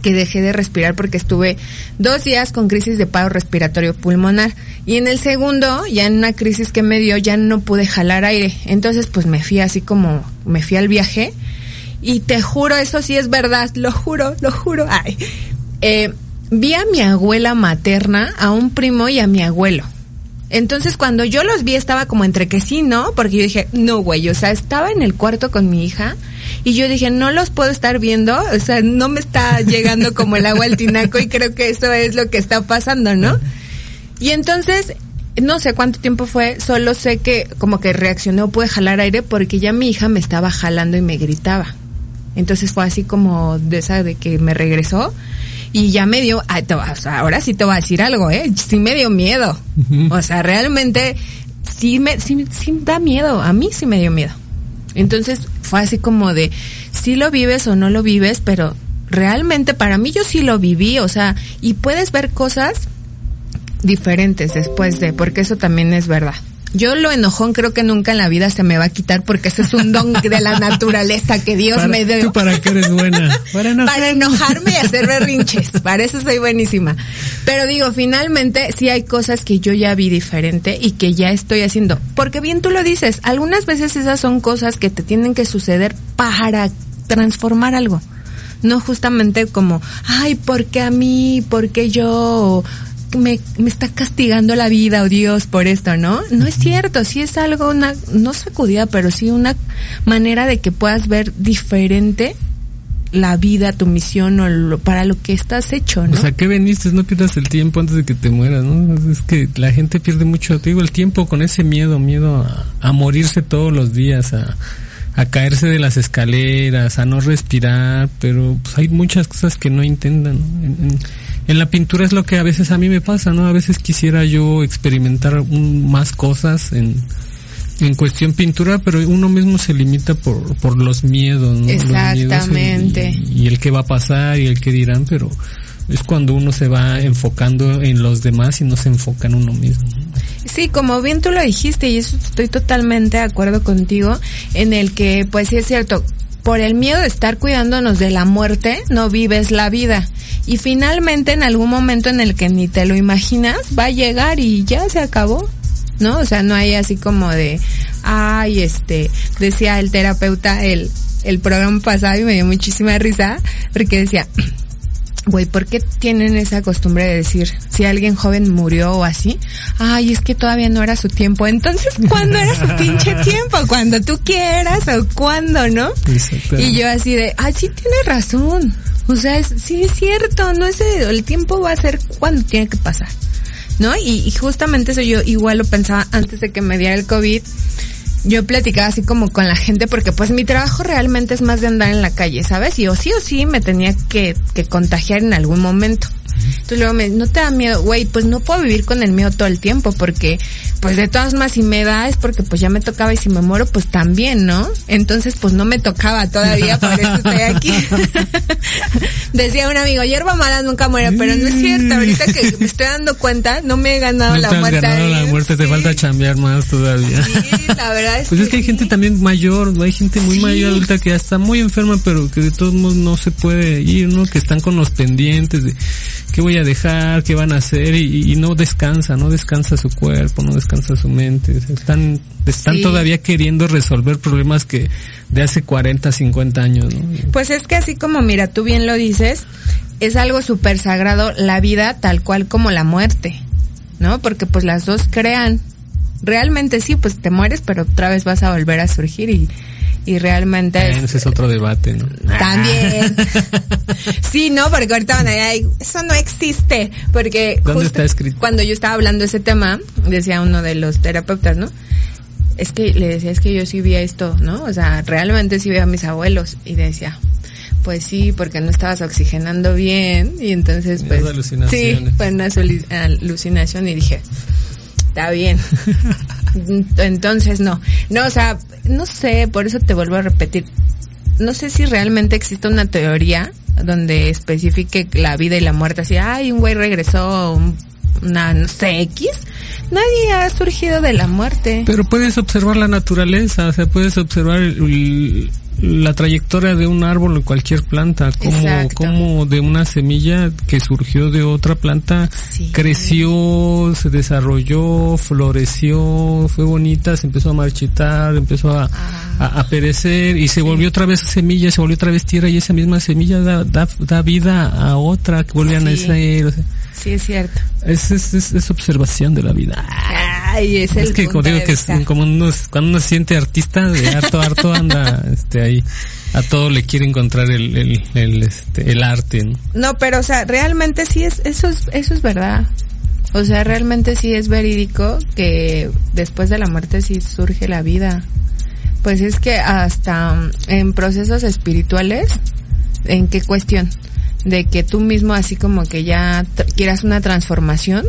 que dejé de respirar porque estuve dos días con crisis de paro respiratorio pulmonar y en el segundo, ya en una crisis que me dio, ya no pude jalar aire. Entonces pues me fui así como, me fui al viaje y te juro, eso sí es verdad, lo juro, lo juro. Ay, eh, vi a mi abuela materna, a un primo y a mi abuelo. Entonces cuando yo los vi estaba como entre que sí, ¿no? Porque yo dije, no, güey, o sea, estaba en el cuarto con mi hija y yo dije, no los puedo estar viendo, o sea, no me está llegando como el agua al tinaco y creo que eso es lo que está pasando, ¿no? Y entonces, no sé cuánto tiempo fue, solo sé que como que reaccionó, pude jalar aire porque ya mi hija me estaba jalando y me gritaba. Entonces fue así como de esa de que me regresó y ya me dio, ahora sí te voy a decir algo, ¿eh? Sí me dio miedo. O sea, realmente sí me sí, sí da miedo, a mí sí me dio miedo. Entonces fue así como de, sí lo vives o no lo vives, pero realmente para mí yo sí lo viví, o sea, y puedes ver cosas diferentes después de, porque eso también es verdad. Yo lo enojón creo que nunca en la vida se me va a quitar porque ese es un don de la naturaleza que Dios me dio. ¿Tú para qué eres buena? Para, enojarme y hacer berrinches. Para eso soy buenísima. Pero digo, finalmente sí hay cosas que yo ya vi diferente y que ya estoy haciendo. Porque bien tú lo dices, algunas veces esas son cosas que te tienen que suceder para transformar algo no justamente como, ay, ¿por qué a mí? ¿Por qué yo? Me, me está castigando la vida o Dios por esto, ¿no? No es cierto, sí es algo, una, no sacudida, pero sí una manera de que puedas ver diferente la vida, tu misión o lo- para lo que estás hecho, ¿no? O sea, ¿qué veniste? No pierdas el tiempo antes de que te mueras, ¿no? Es que la gente pierde mucho, te digo, el tiempo con ese miedo, miedo a, morirse todos los días, a, a caerse de las escaleras, a no respirar, pero pues hay muchas cosas que no intentan. ¿no? En, en- en la pintura es lo que a veces a mí me pasa, ¿no? A veces quisiera yo experimentar un- más cosas en, en cuestión pintura, pero uno mismo se limita por, por los miedos, ¿no? Los miedos y- Exactamente. Y, y el que va a pasar y el que dirán, pero es cuando uno se va enfocando en los demás y no se enfoca en uno mismo. Sí, como bien tú lo dijiste y eso estoy totalmente de acuerdo contigo en el que pues sí es cierto, por el miedo de estar cuidándonos de la muerte, no vives la vida. Y finalmente en algún momento en el que ni te lo imaginas, va a llegar y ya se acabó. ¿No? O sea, no hay así como de, ay, este, decía el terapeuta el, el programa pasado y me dio muchísima risa porque decía, Güey, ¿por qué tienen esa costumbre de decir si alguien joven murió o así? Ay, es que todavía no era su tiempo. Entonces, ¿cuándo era su pinche <laughs> tiempo? Cuando tú quieras o cuándo, ¿no? Y yo así de, ay, sí tiene razón. O sea, es- sí es cierto, no es el, el tiempo va a ser cuando tiene que pasar. ¿No? Y, y justamente eso yo igual lo pensaba antes de que me diera el COVID. Yo platicaba así como con la gente porque pues mi trabajo realmente es más de andar en la calle, ¿sabes? Y o sí o sí me tenía que, que contagiar en algún momento. Entonces luego me, no te da miedo, güey, pues no puedo vivir con el miedo todo el tiempo porque, pues de todas más si me da es porque pues ya me tocaba y si me muero pues también, ¿no? Entonces pues no me tocaba todavía, por eso estoy aquí. <laughs> Decía un amigo, hierba mala nunca muere, pero no es cierto, ahorita que me estoy dando cuenta, no me he ganado No la te has muerte. ganado la muerte, te falta chambear más todavía. Sí, la verdad es Pues es que hay gente también mayor, hay gente muy mayor adulta que ya está muy enferma, pero que de todos modos no se puede ir, ¿no? Que están con los pendientes de qué voy a dejar, qué van a hacer y, y no descansa, no descansa su cuerpo, no descansa su mente. Están están Sí. todavía queriendo resolver problemas que de hace 40, 50 años, ¿no? Pues es que así como, mira, tú bien lo dices, es algo súper sagrado la vida tal cual como la muerte, ¿no? Porque pues las dos crean. Realmente sí, pues te mueres, pero otra vez vas a volver a surgir y, y realmente es- Ese es otro debate, ¿no? También. <laughs> Sí, no, porque ahorita van a decir, "Ay, eso no existe. Porque ¿Dónde justo está escrito? cuando yo estaba hablando ese tema, decía uno de los terapeutas, ¿no? Es que le decía, es que yo sí vi esto, ¿no? O sea, realmente sí vi a mis abuelos. Y decía, pues sí, porque no estabas oxigenando bien. Y entonces, pues. Sí, fue una alucinación y dije, está bien. <laughs> Entonces no. No, o sea, no sé, por eso te vuelvo a repetir. No sé si realmente existe una teoría donde especifique la vida y la muerte. Así, ay, un güey regresó, un- una, no sé, X. Nadie ha surgido de la muerte. Pero puedes observar la naturaleza, o sea, puedes observar el- la trayectoria de un árbol o cualquier planta, como, como de una semilla que surgió de otra planta, creció, se desarrolló, floreció, fue bonita, se empezó a marchitar, empezó a, a, a perecer y se volvió otra vez semilla, se volvió otra vez tierra y esa misma semilla da, da, da vida a otra que vuelve a nacer. o sea, Sí, es cierto. es, es, es, es observación de la vida. Ay, es, el que como punto digo de que es como uno, cuando uno se siente artista de harto harto anda este ahí a todo le quiere encontrar el este el arte ¿no? No, pero o sea, realmente sí es, eso es, eso es verdad. O sea, realmente sí es verídico que después de la muerte sí surge la vida. Pues es que hasta mm, en procesos espirituales, ¿en qué cuestión? De que tú mismo así como que ya quieras una transformación,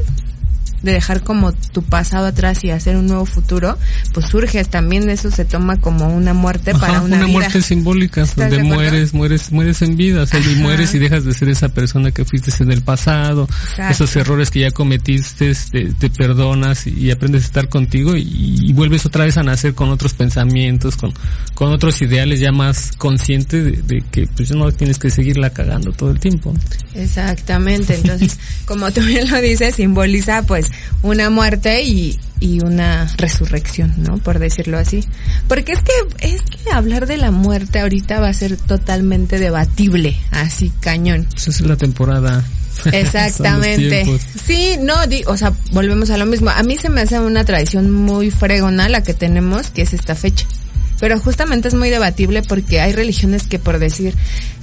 de dejar como tu pasado atrás y hacer un nuevo futuro, pues surges también eso se toma como una muerte para una, una vida. muerte simbólica ¿Estás donde mueres mueres mueres en vida o sea, y mueres y dejas de ser esa persona que fuiste en el pasado Exacto. esos errores que ya cometiste te, te perdonas y aprendes a estar contigo y, y vuelves otra vez a nacer con otros pensamientos con con otros ideales ya más consciente de, de que pues no tienes que seguirla cagando todo el tiempo Exactamente, entonces, <laughs> como tú bien lo dices, simboliza pues una muerte y, y una resurrección, ¿no? Por decirlo así. Porque es que, es que hablar de la muerte ahorita va a ser totalmente debatible, así cañón. Pues esa es la temporada <laughs> Exactamente. Sí, no, di- o sea, volvemos a lo mismo. A mí se me hace una tradición muy fregona la que tenemos, que es esta fecha. Pero justamente es muy debatible porque hay religiones que por decir,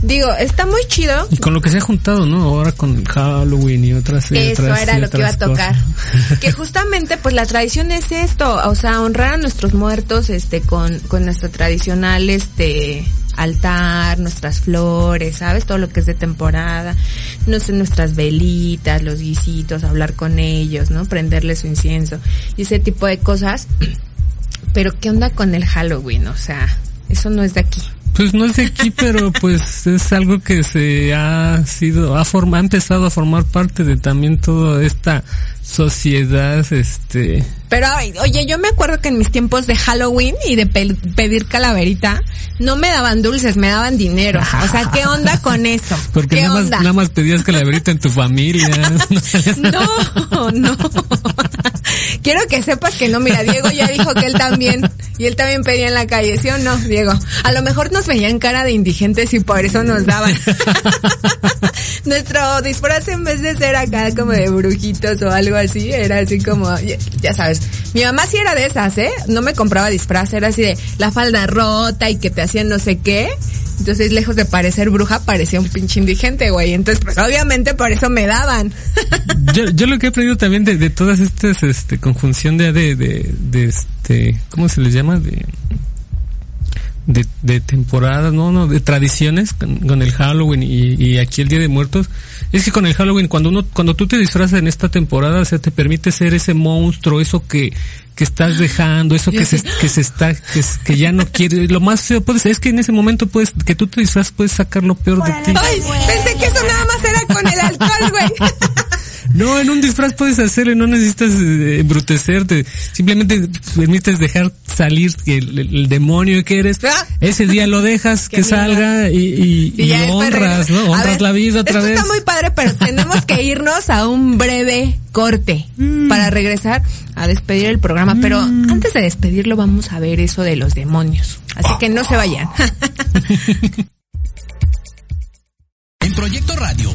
digo, está muy chido. Y con lo que se ha juntado, ¿no? Ahora con Halloween y otras Eso otras, era y lo que iba a tocar. cosas. que justamente pues la tradición es esto, o sea, honrar a nuestros muertos este con con nuestro tradicional este altar, nuestras flores, ¿sabes? Todo lo que es de temporada, no sé, nuestras velitas, los guisitos, hablar con ellos, ¿no? Prenderles su incienso y ese tipo de cosas. Pero ¿qué onda con el Halloween? O sea, eso no es de aquí. Pues no es de aquí, <laughs> pero pues es algo que se ha sido, ha, forma, ha empezado a formar parte de también toda esta sociedad, este, Pero, oye, yo me acuerdo que en mis tiempos de Halloween y de pe- pedir calaverita, no me daban dulces, me daban dinero. O sea, ¿qué onda con eso? <laughs> porque ¿Qué nada más, nada más pedías calaverita en tu familia. no. <laughs> <laughs> No, no. Quiero que sepas que no, mira, Diego ya dijo que él también, y él también pedía en la calle, ¿sí o no, Diego? A lo mejor nos veían cara de indigentes y por eso nos daban. Nuestro disfraz en vez de ser acá como de brujitos o algo así, era así como, ya, ya sabes, mi mamá sí era de esas, ¿eh? No me compraba disfraz, era así de la falda rota y que te hacían no sé qué. Entonces, lejos de parecer bruja, parecía un pinche indigente, güey. Entonces, pues obviamente por eso me daban. <laughs> yo, yo lo que he aprendido también de, todas estas este conjunción de, de, este cómo se les llama de de, temporadas, no, no, de tradiciones con, el Halloween y aquí el Día de Muertos, es que con el Halloween cuando uno, cuando tú te disfrazas en esta temporada, o sea, te permite ser ese monstruo, eso que, que estás dejando, eso que se, que se está, que, es- que ya no quiere, lo más feo puedes, es que en ese momento puedes, que tú te disfrazas puedes sacar lo peor de ti. Ay, pensé que eso nada más era con el alcohol, güey. No, en un disfraz puedes hacerlo, no necesitas eh, embrutecerte. Simplemente permites dejar salir el, el- el demonio que eres. Ah. Ese día lo dejas <laughs> que salga y, y, honras. ¿no? Honras ver, la vida otra esto vez. está muy padre, pero tenemos que <laughs> irnos a un breve corte Mm. para regresar a despedir el programa. Pero antes de despedirlo vamos a ver eso de los demonios. Así que no se vayan. <laughs> En Proyecto Radio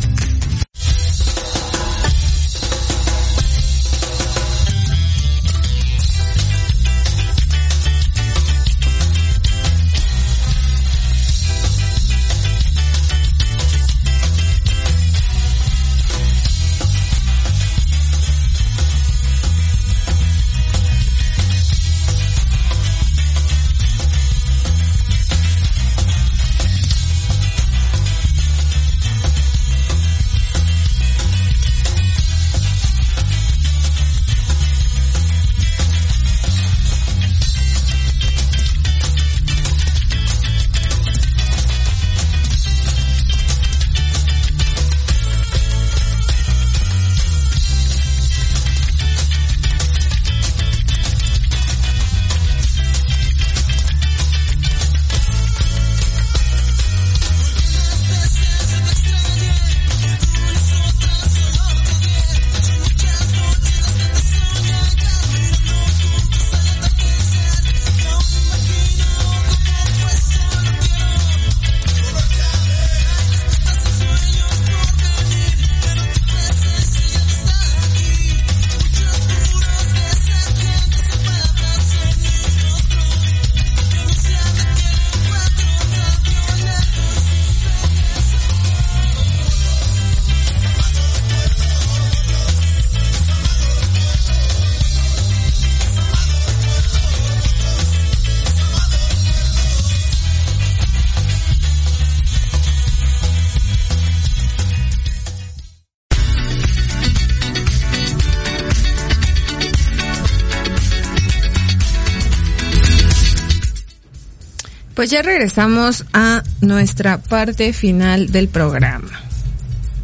Pues ya regresamos a nuestra parte final del programa.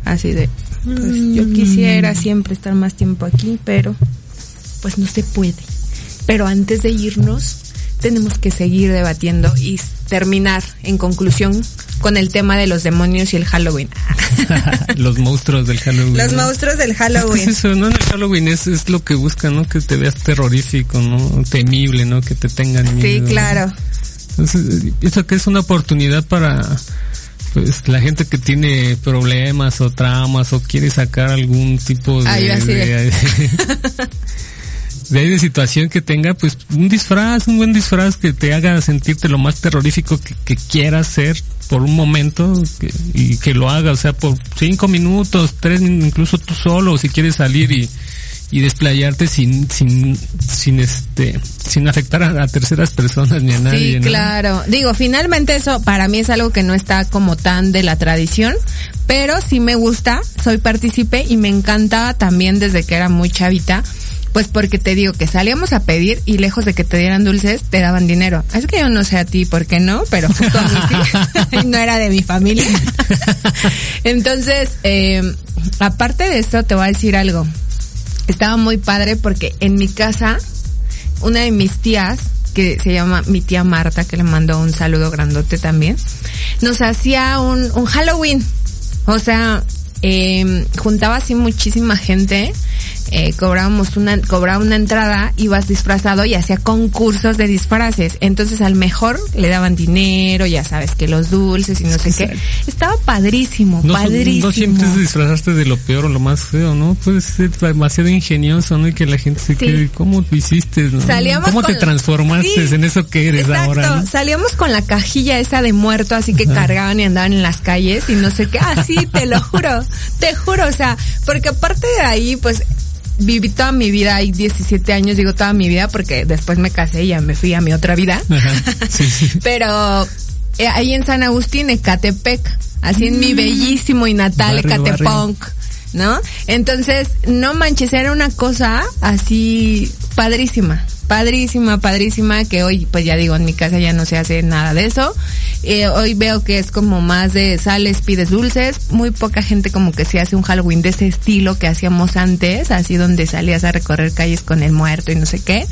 Así de, pues yo quisiera siempre estar más tiempo aquí, pero pues no se puede. Pero antes de irnos, tenemos que seguir debatiendo y terminar en conclusión con el tema de los demonios y el Halloween. <laughs> <laughs> los monstruos del Halloween. Los monstruos del Halloween. Es, eso, ¿no? El Halloween es, es lo que buscan, ¿no? Que te veas terrorífico, ¿no? Temible, ¿no? Que te tengan miedo. Sí, claro. Entonces, pienso que es una oportunidad para pues la gente que tiene problemas o traumas o quiere sacar algún tipo de, Ay, de- de, de de situación que tenga, pues un disfraz, un buen disfraz que te haga sentirte lo más terrorífico que, que quieras ser por un momento que- y que lo haga, o sea, por cinco minutos, tres minutos, incluso tú solo, si quieres salir y, y desplayarte sin, sin, sin este, sin afectar a, a terceras personas ni a nadie. Sí, ¿no? claro. Digo, finalmente eso para mí es algo que no está como tan de la tradición, pero sí me gusta, soy partícipe y me encantaba también desde que era muy chavita. Pues porque te digo que salíamos a pedir y lejos de que te dieran dulces, te daban dinero. Es que yo no sé a ti por qué no, pero justo a mí sí. <laughs> <laughs> no era de mi familia. <laughs> Entonces, eh, aparte de esto, te voy a decir algo. Estaba muy padre porque en mi casa, una de mis tías, que se llama mi tía Marta, que le mando un saludo grandote también, nos hacía un, un Halloween. O sea, eh, juntaba así muchísima gente, eh, cobrábamos una, cobraba una entrada, ibas disfrazado y hacía concursos de disfraces. Entonces al mejor le daban dinero, ya sabes que los dulces y no sé qué. Estaba padrísimo, No, padrísimo. no siempre es disfrazarte de lo peor o lo más feo, ¿no? Puedes ser demasiado ingenioso, ¿no? Y que la gente se quede, ¿cómo lo hiciste? no? Salíamos ¿Cómo te transformaste Sí, en eso que eres Exacto, ahora? ¿no? salíamos con la cajilla esa de muerto, así que cargaban y andaban en las calles y no sé qué. Ah, sí, te lo juro, te juro, o sea, porque aparte de ahí, pues viví toda mi vida, hay 17 años, digo toda mi vida, porque después me casé y ya me fui a mi otra vida. Ajá, sí, sí. <laughs> Pero eh, ahí en San Agustín, Ecatepec, así en mi bellísimo y natal Barrio, Ecatepunk, ¿no? Entonces, no manches, era una cosa así padrísima, padrísima, padrísima, que hoy, pues ya digo, en mi casa ya no se hace nada de eso. Eh, hoy veo que es como más de sales, pides dulces, muy poca gente como que se hace un Halloween de ese estilo que hacíamos antes, así donde salías a recorrer calles con el muerto y no sé qué.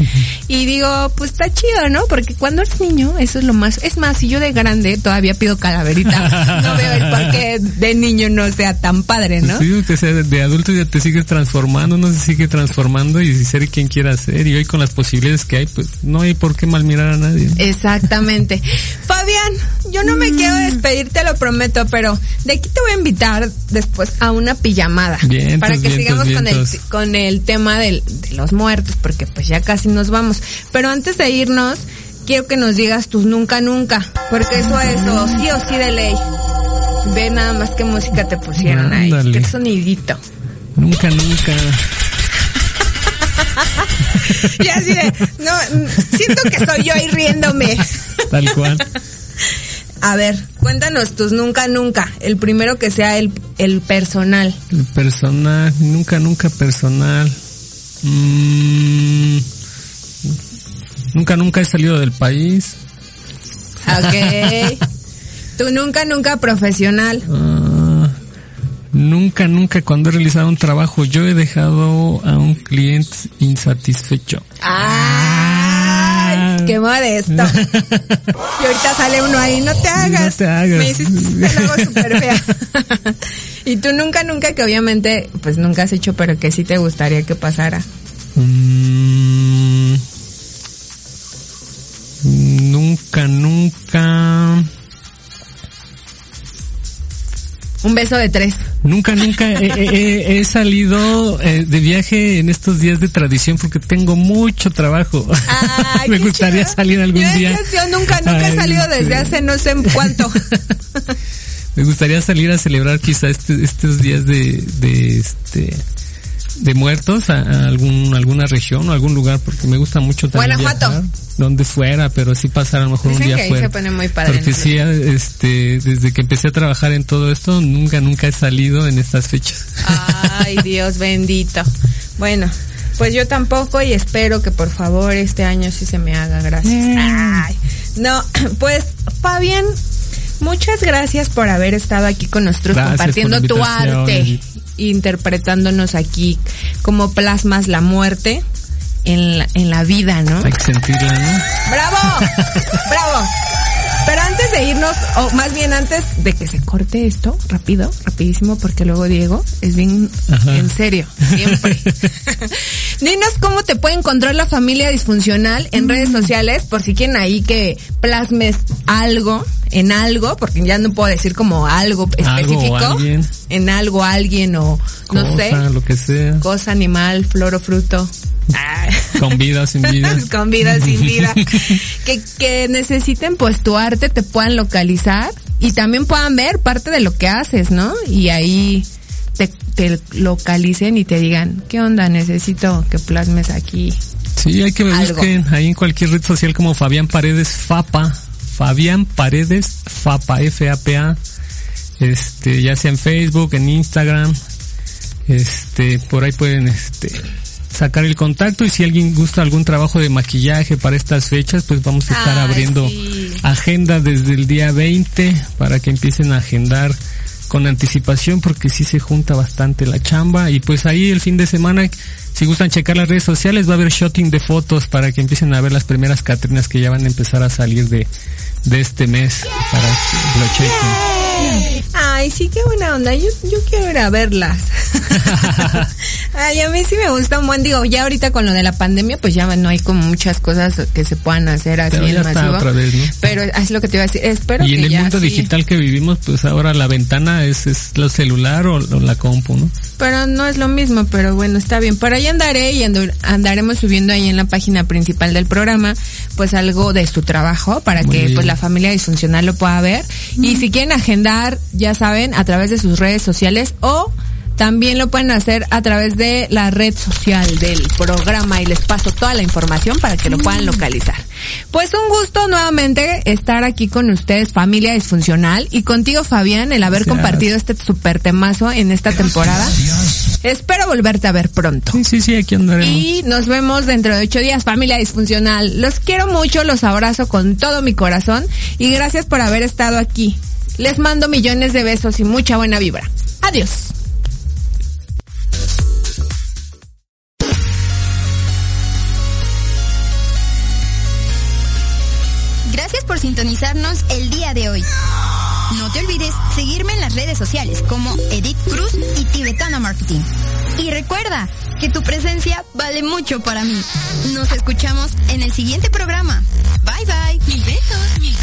Y digo, pues está chido, ¿no? Porque cuando eres niño, eso es lo más, es más, si yo de grande todavía pido calaverita, <laughs> no veo el por qué de niño no sea tan padre, ¿no? Sí, que sea de, adulto ya te sigues transformando, uno se sigue transformando y ser quien quiera ser. Y hoy con las posibilidades que hay, pues no hay por qué mal mirar a nadie. Exactamente. <laughs> Fabián, yo no me quiero despedir, te lo prometo, pero de aquí te voy a invitar después a una pijamada. Vientos, para que vientos, sigamos con el, con el tema del- de los muertos, porque pues ya casi nos vamos. Pero antes de irnos, quiero que nos digas tus nunca nunca, porque eso es o sí o sí de ley. Ve nada más qué música te pusieron ahí, Ándale. qué sonidito. Nunca, nunca. <laughs> Y así de, no, siento que soy yo ahí riéndome. Tal cual. A ver, cuéntanos tus nunca, nunca. El primero que sea el, el personal. El personal, nunca, nunca personal. Mm, nunca, nunca he salido del país. Ok. <laughs> tu nunca, nunca profesional. Ah, nunca, nunca cuando he realizado un trabajo yo he dejado a un cliente insatisfecho. ¡Ay! ¡Qué modesto! <laughs> Y ahorita sale uno ahí, no te hagas. No te hagas. Me hiciste el hago súper fea. <laughs> y tú nunca, nunca que obviamente, pues nunca has hecho, pero que sí te gustaría que pasara. Mm, nunca, nunca. Un beso de tres. Nunca, nunca he, he- he salido eh, de viaje en estos días de tradición porque tengo mucho trabajo. Ay, <laughs> Me gustaría chido. salir algún Yo día. Yo nunca, nunca he salido desde hace no sé en cuánto. <laughs> Me gustaría salir a celebrar quizá este- estos días de, de este de muertos a, a algún alguna región o algún lugar porque me gusta mucho también Guanajuato. viajar, donde fuera pero sí pasar a lo mejor Dicen un día que ahí fuera se pone muy padre, porque ¿no? sí este desde que empecé a trabajar en todo esto nunca nunca he salido en estas fechas Ay, <laughs> Dios bendito. Bueno, pues yo tampoco y espero que por favor este año sí se me haga. Gracias. Ay, no, <clears throat> pues Fabián, muchas gracias por haber estado aquí con nosotros Gracias compartiendo tu arte. Interpretándonos aquí cómo plasmas la muerte en la, en la vida, ¿no? hay que sentirla ¿no? ¡Bravo! <laughs> ¡Bravo! Pero antes de irnos, o más bien antes de que se corte esto, rápido, rapidísimo, porque luego Diego es bien en serio, siempre. <laughs> <laughs> Dinos cómo te puede encontrar la familia disfuncional en redes sociales, por si quieren ahí que plasmes algo, en algo, porque ya no puedo decir como algo específico, en algo, alguien o no sé, lo que sea, cosa, animal, flor o fruto. Con vida, sin vida. <laughs> Con vida, sin vida. <laughs> que, que necesiten pues tu arte, te puedan localizar y también puedan ver parte de lo que haces, ¿no? Y ahí te, te localicen y te digan, ¿qué onda? Necesito que plasmes aquí. Sí, hay que me busquen ahí en cualquier red social como Fabián Paredes Fapa. Fabián Paredes Fapa, F-A-P-A. Este, ya sea en Facebook, en Instagram. Este, por ahí pueden, este, sacar el contacto y si alguien gusta algún trabajo de maquillaje para estas fechas, pues vamos a estar abriendo agenda desde el día 20 para que empiecen a agendar con anticipación porque sí se junta bastante la chamba y pues ahí el fin de semana si gustan checar las redes sociales va a haber shooting de fotos para que empiecen a ver las primeras Catrinas que ya van a empezar a salir de, de este mes para que lo chequen. Ay, sí, qué buena onda. Yo, yo quiero ir a verlas. <laughs> Ay, a mí sí me gusta un buen, digo, ya ahorita con lo de la pandemia, pues ya no hay como muchas cosas que se puedan hacer así Pero en masivo. Otra vez, ¿no? Pero es lo que te iba a decir. Espero y en el ya, mundo sí. digital que vivimos, pues ahora la ventana es, es lo celular o, o, la compu, ¿no? Pero no es lo mismo, pero bueno, está bien. Por ahí andaré y andaremos subiendo ahí en la página principal del programa, pues algo de su trabajo para Muy que bien. pues la familia disfuncional lo pueda ver. Y si quieren agendar, ya saben, a través de sus redes sociales o también lo pueden hacer a través de la red social del programa y les paso toda la información para que lo puedan localizar. Pues un gusto nuevamente estar aquí con ustedes, familia disfuncional, y contigo Fabián, el haber Gracias. compartido este super temazo en esta temporada. Espero volverte a ver pronto. Sí, sí, sí, aquí andaremos. Y nos vemos dentro de ocho días, familia disfuncional. Los quiero mucho, los abrazo con todo mi corazón y gracias por haber estado aquí. Les mando millones de besos y mucha buena vibra. Adiós. Gracias por sintonizarnos el día de hoy. No te olvides seguirme en las redes sociales como Edith Cruz y Tibetana Marketing. Y recuerda que tu presencia vale mucho para mí. Nos escuchamos en el siguiente programa. Bye bye. Mil besos, mil